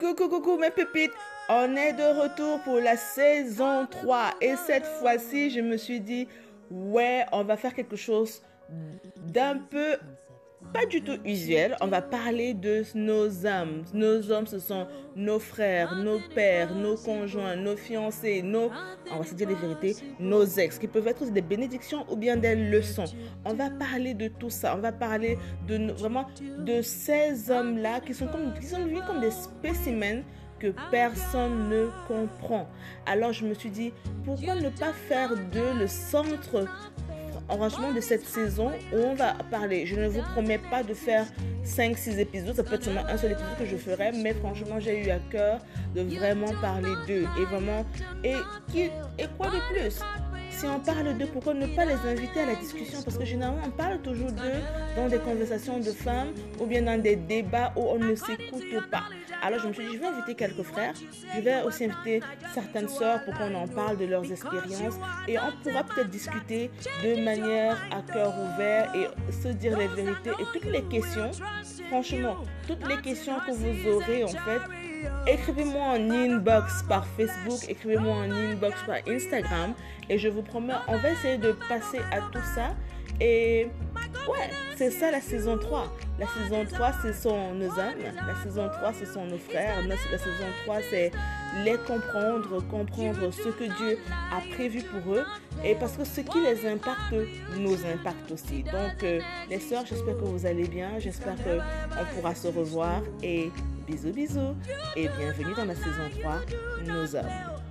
Coucou, coucou mes pépites. On est de retour pour la saison 3. Et cette fois-ci, je me suis dit, ouais, on va faire quelque chose d'un peu pas du tout usuel. On va parler de nos âmes. Nos hommes, ce sont nos frères, nos pères, nos conjoints, nos fiancés, nos, on va se dire les vérités, nos ex, qui peuvent être des bénédictions ou bien des leçons. On va parler de tout ça. On va parler de vraiment de ces hommes-là qui sont comme, qui sont vus comme des spécimens que personne ne comprend. Alors je me suis dit, pourquoi ne pas faire de le centre enregistrement de cette saison où on va parler. Je ne vous promets pas de faire 5-6 épisodes, ça peut être seulement un seul épisode que je ferai, mais franchement, j'ai eu à cœur de vraiment parler d'eux. Et vraiment, et, qui, et quoi de plus? Si on parle d'eux, pourquoi ne pas les inviter à la discussion Parce que généralement, on parle toujours d'eux dans des conversations de femmes ou bien dans des débats où on ne s'écoute pas. Alors je me suis dit, je vais inviter quelques frères, je vais aussi inviter certaines sœurs pour qu'on en parle de leurs expériences. Et on pourra peut-être discuter de manière à cœur ouvert et se dire les vérités et toutes les questions, franchement, toutes les questions que vous aurez en fait, écrivez-moi en inbox par Facebook, écrivez-moi en inbox par Instagram et je vous promets, on va essayer de passer à tout ça et ouais, c'est ça la saison 3. La saison 3, ce sont nos âmes. La saison 3, ce sont nos frères. La saison 3, c'est les comprendre, comprendre ce que Dieu a prévu pour eux. Et parce que ce qui les impacte nous impacte aussi. Donc, euh, les sœurs, j'espère que vous allez bien. J'espère qu'on pourra se revoir. Et bisous, bisous. Et bienvenue dans la saison 3, nos hommes.